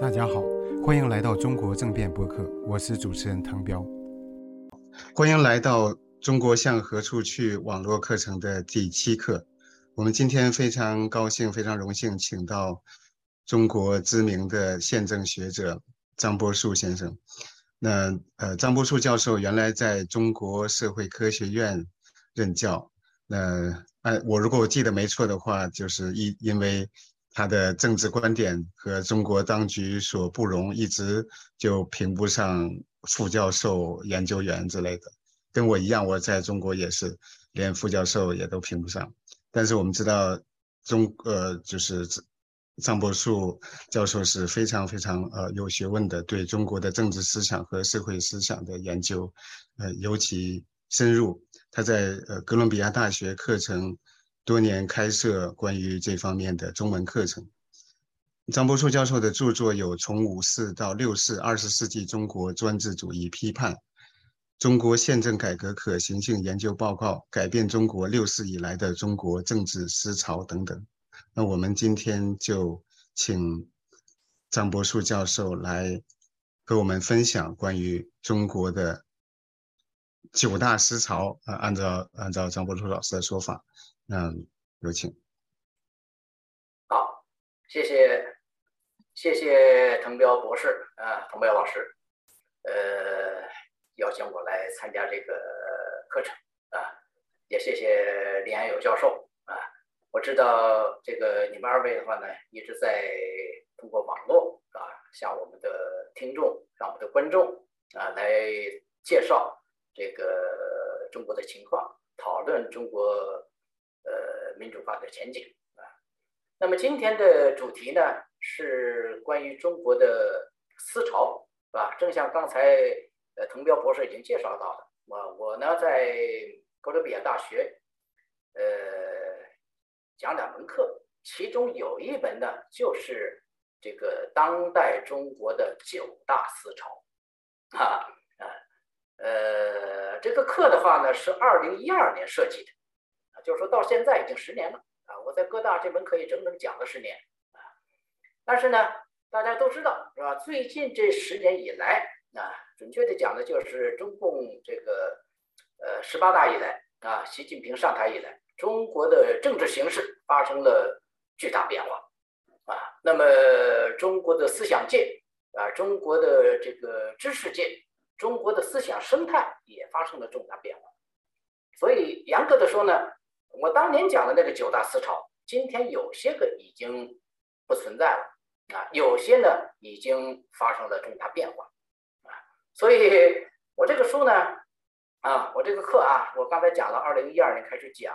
大家好，欢迎来到中国政变播客，我是主持人唐彪。欢迎来到中国向何处去网络课程的第七课。我们今天非常高兴、非常荣幸，请到中国知名的宪政学者张波树先生。那呃，张波树教授原来在中国社会科学院任教。那按我如果我记得没错的话，就是因因为他的政治观点和中国当局所不容，一直就评不上副教授、研究员之类的。跟我一样，我在中国也是连副教授也都评不上。但是我们知道，中呃就是张伯树教授是非常非常呃有学问的，对中国的政治思想和社会思想的研究，呃尤其深入。他在呃哥伦比亚大学课程多年开设关于这方面的中文课程。张伯树教授的著作有《从五四到六四：二十世纪中国专制主义批判》《中国宪政改革可行性研究报告》《改变中国六四以来的中国政治思潮》等等。那我们今天就请张伯树教授来和我们分享关于中国的。九大思潮啊，按照按照张伯初老师的说法，嗯，有请。好，谢谢谢谢滕彪博士啊，滕彪老师，呃，邀请我来参加这个课程啊，也谢谢李安友教授啊。我知道这个你们二位的话呢，一直在通过网络啊，向我们的听众、向我们的观众啊来介绍。这个中国的情况，讨论中国民主化的前景啊。那么今天的主题呢是关于中国的思潮，是吧？正像刚才呃滕彪博士已经介绍到的，我我呢在哥伦比亚大学呃讲两门课，其中有一门呢就是这个当代中国的九大思潮啊。呃，这个课的话呢，是二零一二年设计的，就是说到现在已经十年了啊。我在哥大这门课也整整讲了十年啊。但是呢，大家都知道是吧？最近这十年以来啊，准确的讲呢，就是中共这个呃十八大以来啊，习近平上台以来，中国的政治形势发生了巨大变化啊。那么中国的思想界啊，中国的这个知识界。中国的思想生态也发生了重大变化，所以严格的说呢，我当年讲的那个九大思潮，今天有些个已经不存在了啊，有些呢已经发生了重大变化啊，所以我这个书呢，啊，我这个课啊，我刚才讲了，二零一二年开始讲，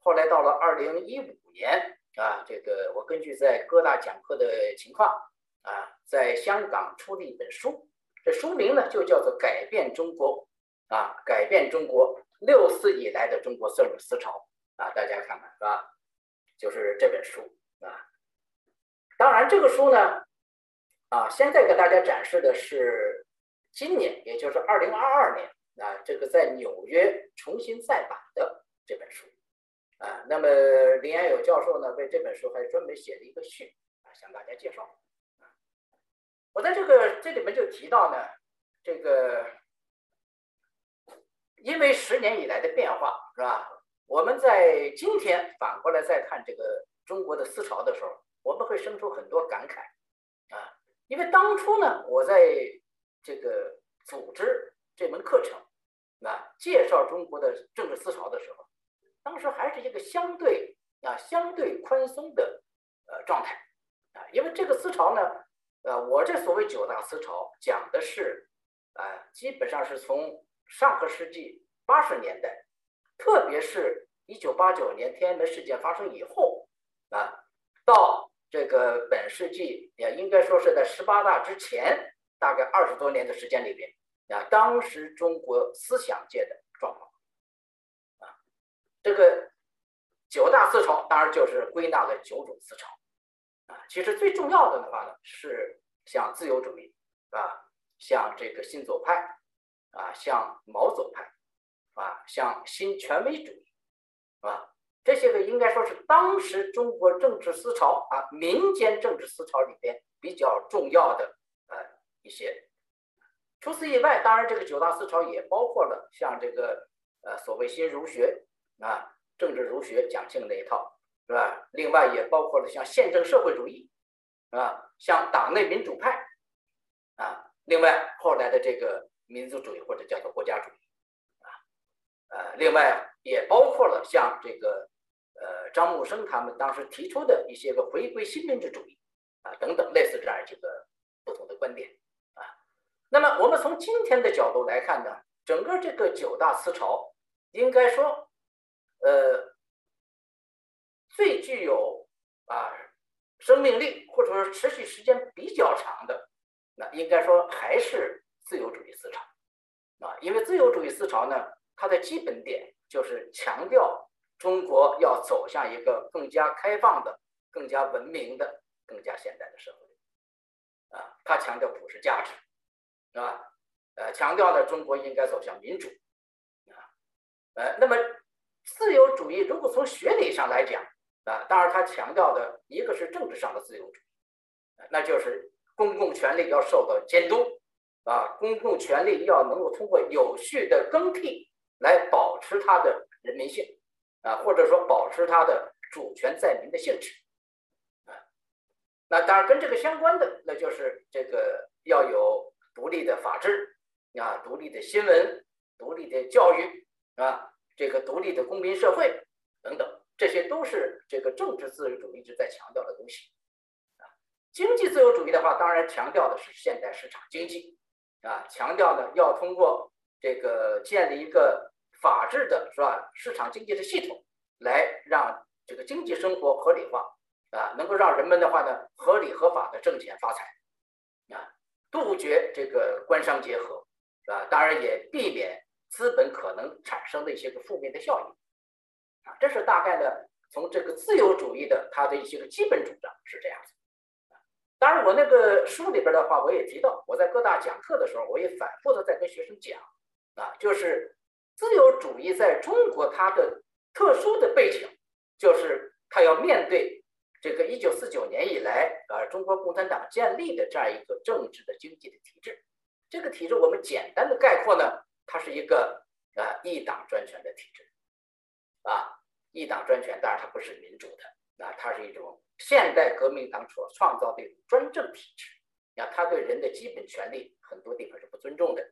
后来到了二零一五年啊，这个我根据在各大讲课的情况啊，在香港出了一本书。这书名呢，就叫做《改变中国》，啊，改变中国六四以来的中国政治思潮，啊，大家看看是吧？就是这本书啊。当然，这个书呢，啊，现在给大家展示的是今年，也就是二零二二年啊，这个在纽约重新再版的这本书，啊，那么林安友教授呢，为这本书还专门写了一个序，啊，向大家介绍。我在这个这里面就提到呢，这个因为十年以来的变化是吧？我们在今天反过来再看这个中国的思潮的时候，我们会生出很多感慨啊。因为当初呢，我在这个组织这门课程啊，介绍中国的政治思潮的时候，当时还是一个相对啊相对宽松的呃状态啊，因为这个思潮呢。呃，我这所谓九大思潮讲的是，啊，基本上是从上个世纪八十年代，特别是一九八九年天安门事件发生以后，啊，到这个本世纪也应该说是在十八大之前，大概二十多年的时间里边，啊，当时中国思想界的状况，啊，这个九大思潮当然就是归纳了九种思潮。啊，其实最重要的的话呢，是像自由主义，啊，像这个新左派，啊，像毛左派，啊，像新权威主义，啊，这些个应该说是当时中国政治思潮啊，民间政治思潮里边比较重要的呃一些。除此以外，当然这个九大思潮也包括了像这个呃所谓新儒学啊，政治儒学蒋庆那一套是吧？另外也包括了像宪政社会主义啊，像党内民主派啊，另外后来的这个民族主义或者叫做国家主义，呃，另外也包括了像这个呃张木生他们当时提出的一些个回归新民主主义啊等等类似这样几个不同的观点啊。那么我们从今天的角度来看呢，整个这个九大思潮，应该说，呃，最具有啊生命力或者说持续时间比较长的，那应该说还是自由主义思潮，啊，因为自由主义思潮呢，它的基本点就是强调中国要走向一个更加开放的、更加文明的、更加现代的社会，啊，它强调普世价值。是吧？呃，强调呢中国应该走向民主，啊，呃，那么自由主义如果从学理上来讲，啊，当然他强调的一个是政治上的自由主义，那就是公共权力要受到监督，啊，公共权力要能够通过有序的更替来保持它的人民性，啊，或者说保持它的主权在民的性质，啊，那当然跟这个相关的，那就是这个要有。独立的法治啊，独立的新闻，独立的教育啊，这个独立的公民社会等等，这些都是这个政治自由主义一直在强调的东西啊。经济自由主义的话，当然强调的是现代市场经济啊，强调呢要通过这个建立一个法治的是吧市场经济的系统，来让这个经济生活合理化啊，能够让人们的话呢合理合法的挣钱发财啊。杜绝这个官商结合，是吧？当然也避免资本可能产生的一些个负面的效应，啊，这是大概的从这个自由主义的它的一些个基本主张是这样子。当然，我那个书里边的话，我也提到，我在各大讲课的时候，我也反复的在跟学生讲，啊，就是自由主义在中国它的特殊的背景，就是它要面对。这个一九四九年以来，啊，中国共产党建立的这样一个政治的经济的体制，这个体制我们简单的概括呢，它是一个啊一党专权的体制，啊，一党专权，当然它不是民主的，啊，它是一种现代革命党所创造的专政体制，啊，它对人的基本权利很多地方是不尊重的，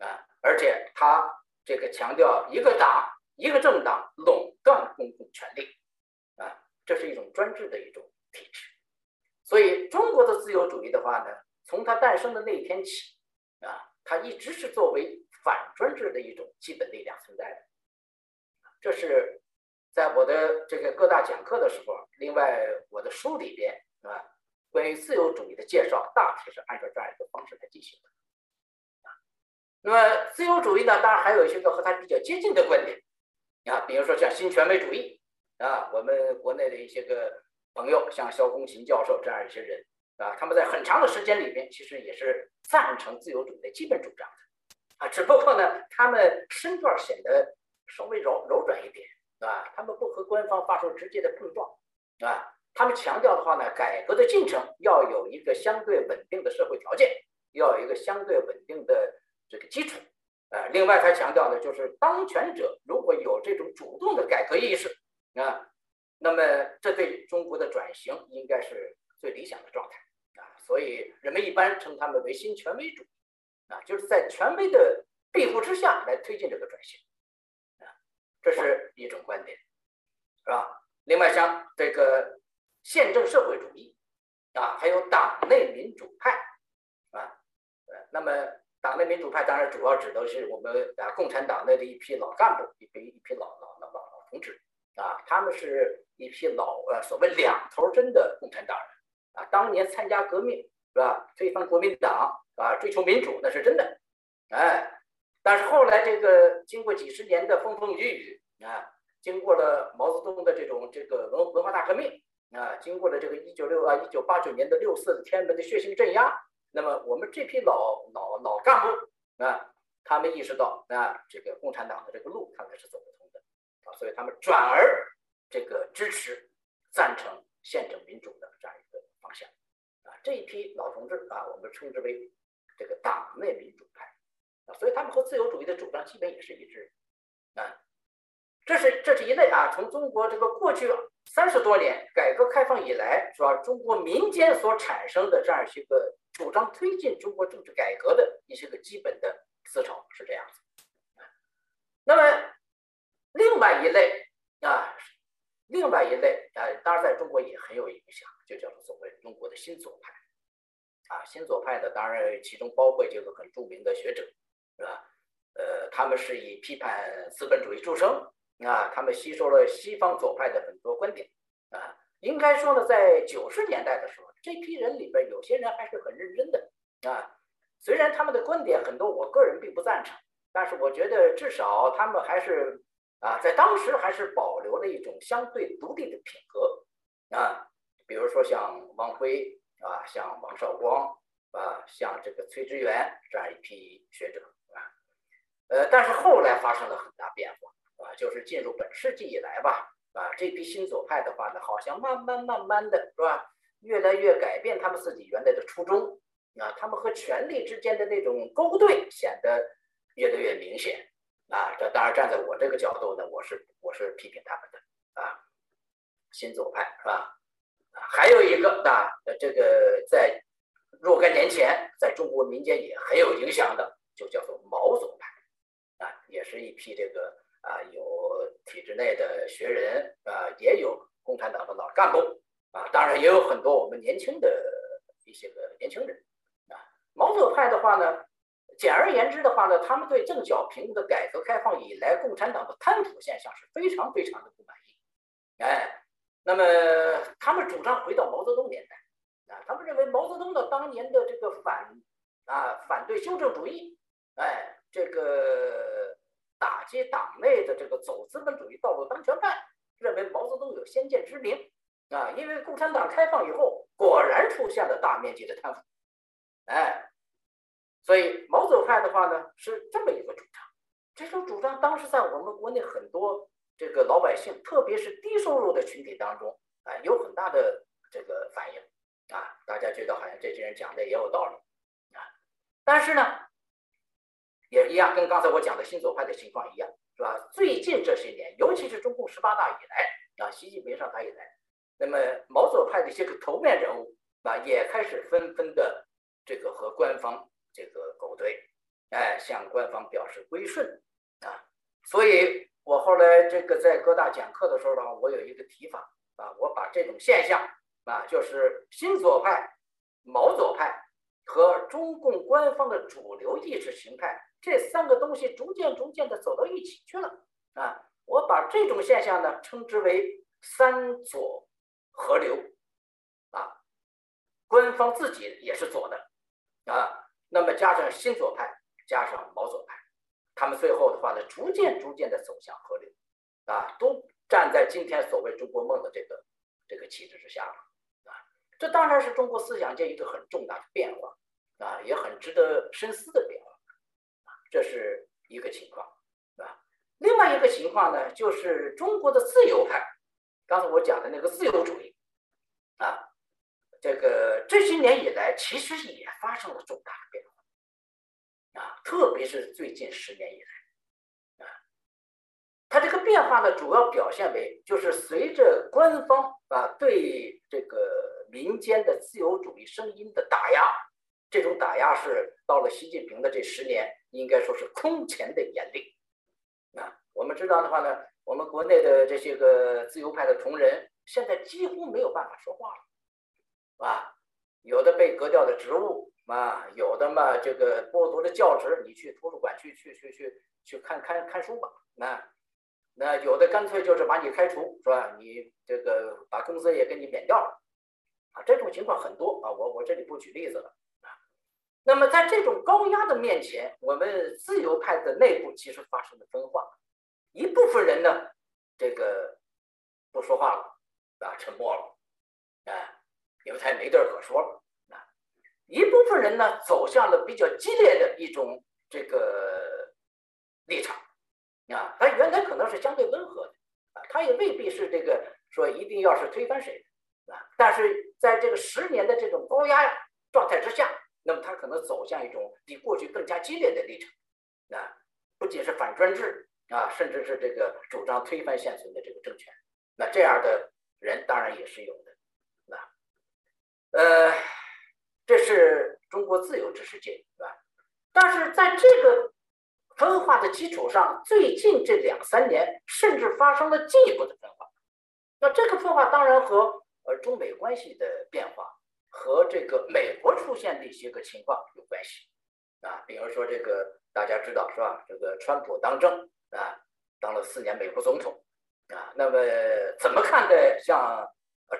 啊，而且他这个强调一个党一个政党垄断公共权力，啊。这是一种专制的一种体制，所以中国的自由主义的话呢，从它诞生的那一天起，啊，它一直是作为反专制的一种基本力量存在的。这是在我的这个各大讲课的时候，另外我的书里边啊，关于自由主义的介绍，大体是按照这样一个方式来进行的。那么自由主义呢，当然还有一些个和它比较接近的观点，啊，比如说像新权威主义。啊，我们国内的一些个朋友，像肖功琴教授这样一些人啊，他们在很长的时间里面，其实也是赞成自由主义的基本主张的啊。只不过呢，他们身段显得稍微柔柔软一点，啊，他们不和官方发生直接的碰撞，啊，他们强调的话呢，改革的进程要有一个相对稳定的社会条件，要有一个相对稳定的这个基础，啊，另外他强调的就是当权者如果有这种主动的改革意识。啊，那么这对中国的转型应该是最理想的状态啊，所以人们一般称他们为新权威主义啊，就是在权威的庇护之下来推进这个转型啊，这是一种观点，是吧？另外像这个宪政社会主义啊，还有党内民主派啊，呃，那么党内民主派当然主要指的是我们啊共产党内的一批老干部，一批一批老老老老老同志。啊，他们是一批老呃所谓两头针的共产党人啊，当年参加革命是吧？推翻国民党啊，追求民主那是真的，哎，但是后来这个经过几十年的风风雨雨啊，经过了毛泽东的这种这个文文化大革命啊，经过了这个一九六啊一九八九年的六四天安门的血腥镇压，那么我们这批老老老干部啊，他们意识到啊，这个共产党的这个路看来是走不通的啊。所以他们转而这个支持、赞成宪政民主的这样一个方向啊，这一批老同志啊，我们称之为这个党内民主派啊，所以他们和自由主义的主张基本也是一致啊。这是这是一类啊，从中国这个过去三十多年改革开放以来，是吧？中国民间所产生的这样一些个主张推进中国政治改革的一些个基本的思潮是这样子。那么另外一类啊，另外一类啊，当然在中国也很有影响，就叫做所谓中国的新左派啊。新左派的当然其中包括几个很著名的学者，是吧？呃，他们是以批判资本主义著称。啊，他们吸收了西方左派的很多观点，啊，应该说呢，在九十年代的时候，这批人里边有些人还是很认真的，啊，虽然他们的观点很多，我个人并不赞成，但是我觉得至少他们还是啊，在当时还是保留了一种相对独立的品格，啊，比如说像汪辉啊，像王绍光啊，像这个崔之元这样一批学者，啊，呃，但是后来发生了很大变化。啊，就是进入本世纪以来吧，啊，这批新左派的话呢，好像慢慢慢慢的是吧，越来越改变他们自己原来的初衷，啊，他们和权力之间的那种勾兑显得越来越明显，啊，这当然站在我这个角度呢，我是我是批评他们的，啊，新左派是吧？还有一个啊，这个在若干年前在中国民间也很有影响的，就叫做毛左派，啊，也是一批这个。啊，有体制内的学人啊，也有共产党的老干部啊，当然也有很多我们年轻的一些个年轻人啊。毛左派的话呢，简而言之的话呢，他们对邓小平的改革开放以来共产党的贪腐现象是非常非常的不满意。哎，那么他们主张回到毛泽东年代啊，他们认为毛泽东的当年的这个反啊反对修正主义，哎，这个。打击党内的这个走资本主义道路当权派，认为毛泽东有先见之明啊，因为共产党开放以后，果然出现了大面积的贪腐，哎，所以毛左派的话呢是这么一个主张，这种主张当时在我们国内很多这个老百姓，特别是低收入的群体当中，哎，有很大的这个反应啊，大家觉得好像这些人讲的也有道理啊，但是呢。也一样，跟刚才我讲的新左派的情况一样，是吧？最近这些年，尤其是中共十八大以来啊，习近平上台以来，那么毛左派的一些个头面人物啊，也开始纷纷的这个和官方这个勾兑，哎，向官方表示归顺啊。所以我后来这个在各大讲课的时候呢，我有一个提法啊，我把这种现象啊，就是新左派、毛左派和中共官方的主流意识形态。这三个东西逐渐逐渐的走到一起去了啊！我把这种现象呢称之为“三左河流”，啊，官方自己也是左的啊，那么加上新左派，加上毛左派，他们最后的话呢，逐渐逐渐的走向河流，啊，都站在今天所谓中国梦的这个这个旗帜之下了啊！这当然是中国思想界一个很重大的变化啊，也很值得深思的变化。这是一个情况，啊？另外一个情况呢，就是中国的自由派，刚才我讲的那个自由主义，这个这些年以来其实也发生了重大的变化，啊，特别是最近十年以来，啊，它这个变化呢，主要表现为就是随着官方啊对这个民间的自由主义声音的打压，这种打压是到了习近平的这十年。应该说是空前的严厉，啊，我们知道的话呢，我们国内的这些个自由派的同仁，现在几乎没有办法说话了，啊，有的被革掉的职务，啊，有的嘛这个剥夺了教职，你去图书馆去去去去去看看看书吧，那那有的干脆就是把你开除，是吧？你这个把工资也给你免掉了，啊，这种情况很多啊，我我这里不举例子了啊。那么在这种高压的面前，我们自由派的内部其实发生了分化，一部分人呢，这个不说话了，啊，沉默了，啊，因为他也没地儿可说了，啊，一部分人呢，走向了比较激烈的一种这个立场，啊，他原来可能是相对温和的，啊，他也未必是这个说一定要是推翻谁，啊。但是在这个十年的这种高压状态之下，那么他可能走向一种比过去更加激烈的立场，啊，不仅是反专制啊，甚至是这个主张推翻现存的这个政权，那这样的人当然也是有的，啊，呃，这是中国自由之世界，是吧？但是在这个分化的基础上，最近这两三年甚至发生了进一步的分化。那这个分化当然和呃中美关系的变化和这个美国出现的一些个情况有关系啊。比如说这个大家知道是吧？这个川普当政啊，当了四年美国总统啊。那么怎么看待像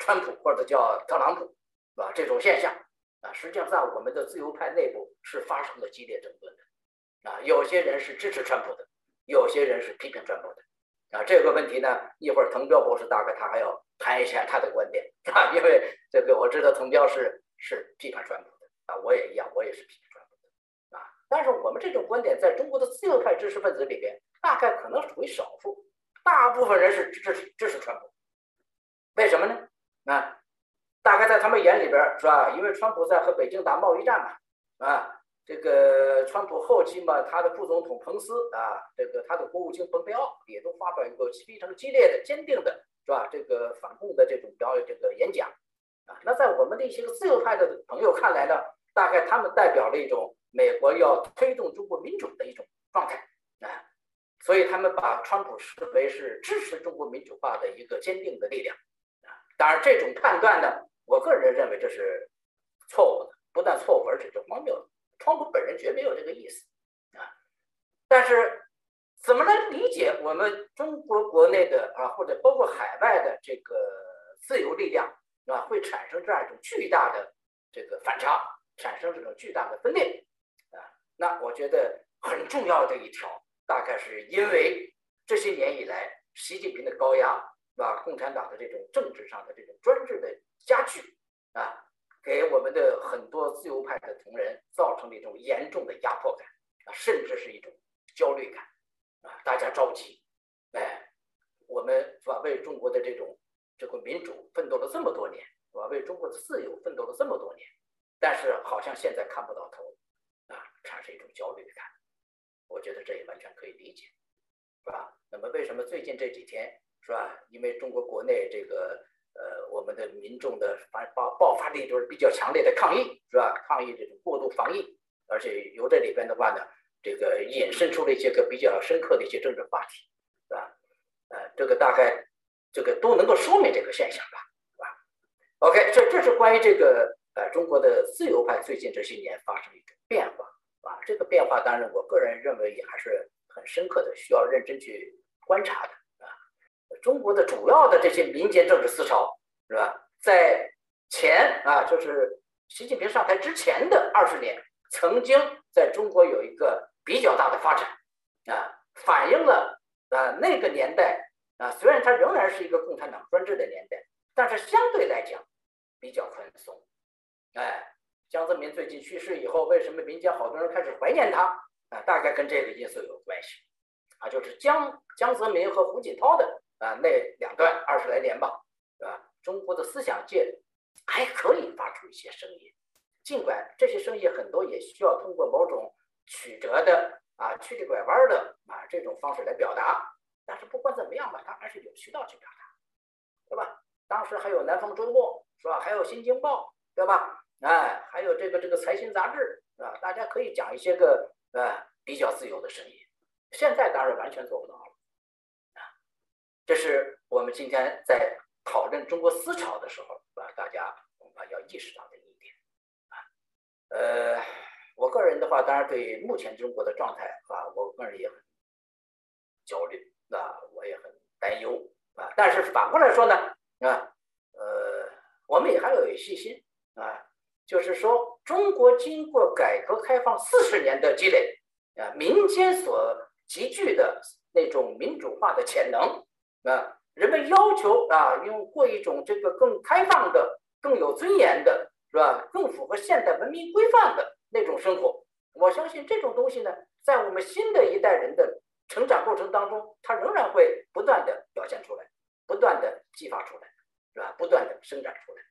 川普或者叫特朗普是吧？这种现象？啊，实际上在我们的自由派内部是发生了激烈争论的，啊，有些人是支持川普的，有些人是批评川普的，啊，这个问题呢，一会儿滕彪博士大概他还要谈一下他的观点，啊，因为这个我知道滕彪是是批判川普的，啊，我也一样，我也是批评川普的，啊，但是我们这种观点在中国的自由派知识分子里边，大概可能属于少数，大部分人是支持支持川普，为什么呢？啊？大概在他们眼里边是吧？因为川普在和北京打贸易战嘛，啊，这个川普后期嘛，他的副总统彭斯啊，这个他的国务卿蓬佩奥也都发表一个非常激烈的、坚定的，是吧？这个反共的这种表演这个演讲，啊，那在我们的一些个自由派的朋友看来呢，大概他们代表了一种美国要推动中国民主的一种状态，啊，所以他们把川普视为是支持中国民主化的一个坚定的力量，啊，当然这种判断呢。我个人认为这是错误的，不但错误，而且是荒谬的。川普本人绝没有这个意思啊。但是，怎么来理解我们中国国内的啊，或者包括海外的这个自由力量啊，会产生这样一种巨大的这个反差，产生这种巨大的分裂啊？那我觉得很重要的一条，大概是因为这些年以来，习近平的高压，是吧？共产党的这种政治上的这种专制的。加剧啊，给我们的很多自由派的同仁造成了一种严重的压迫感啊，甚至是一种焦虑感啊，大家着急，哎，我们是吧？为中国的这种这个民主奋斗了这么多年，是吧？为中国的自由奋斗了这么多年，但是好像现在看不到头啊，产生一种焦虑感，我觉得这也完全可以理解，是吧？那么为什么最近这几天是吧？因为中国国内这个。呃，我们的民众的发爆爆发力就是比较强烈的抗议，是吧？抗议这种过度防疫，而且由这里边的话呢，这个引申出了一些个比较深刻的一些政治话题，是吧？呃，这个大概这个都能够说明这个现象吧，是吧？OK，这这是关于这个呃中国的自由派最近这些年发生一种变化，啊，这个变化当然我个人认为也还是很深刻的，需要认真去观察的。中国的主要的这些民间政治思潮，是吧？在前啊，就是习近平上台之前的二十年，曾经在中国有一个比较大的发展，啊，反映了啊那个年代啊，虽然它仍然是一个共产党专制的年代，但是相对来讲比较宽松。哎，江泽民最近去世以后，为什么民间好多人开始怀念他？啊，大概跟这个因素有关系，啊，就是江江泽民和胡锦涛的。啊，那两段二十来年吧，是吧？中国的思想界还可以发出一些声音，尽管这些声音很多也需要通过某种曲折的啊、曲里拐弯的啊这种方式来表达，但是不管怎么样吧，它还是有渠道去表达，对吧？当时还有《南方周末》，是吧？还有《新京报》，对吧？哎，还有这个这个《财新杂志》，啊？大家可以讲一些个呃比较自由的声音，现在当然完全做不到。这是我们今天在讨论中国思潮的时候，啊，大家恐怕要意识到的一点，啊，呃，我个人的话，当然对目前中国的状态，啊，我个人也很焦虑，啊，我也很担忧，啊，但是反过来说呢，啊，呃，我们也还有信心，啊，就是说，中国经过改革开放四十年的积累，啊，民间所集聚的那种民主化的潜能。啊，人们要求啊，用过一种这个更开放的、更有尊严的，是吧？更符合现代文明规范的那种生活。我相信这种东西呢，在我们新的一代人的成长过程当中，它仍然会不断的表现出来，不断的激发出来。是吧？不断的生长出来。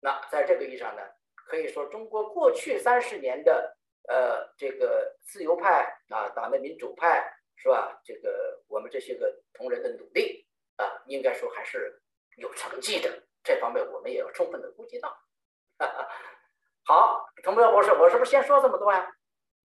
那在这个意义上呢，可以说中国过去三十年的呃这个自由派啊，党的民主派是吧？这个我们这些个同仁的努力啊，应该说还是有成绩的。这方面我们也要充分的估计到。好，童彪博士，我是不是先说这么多呀？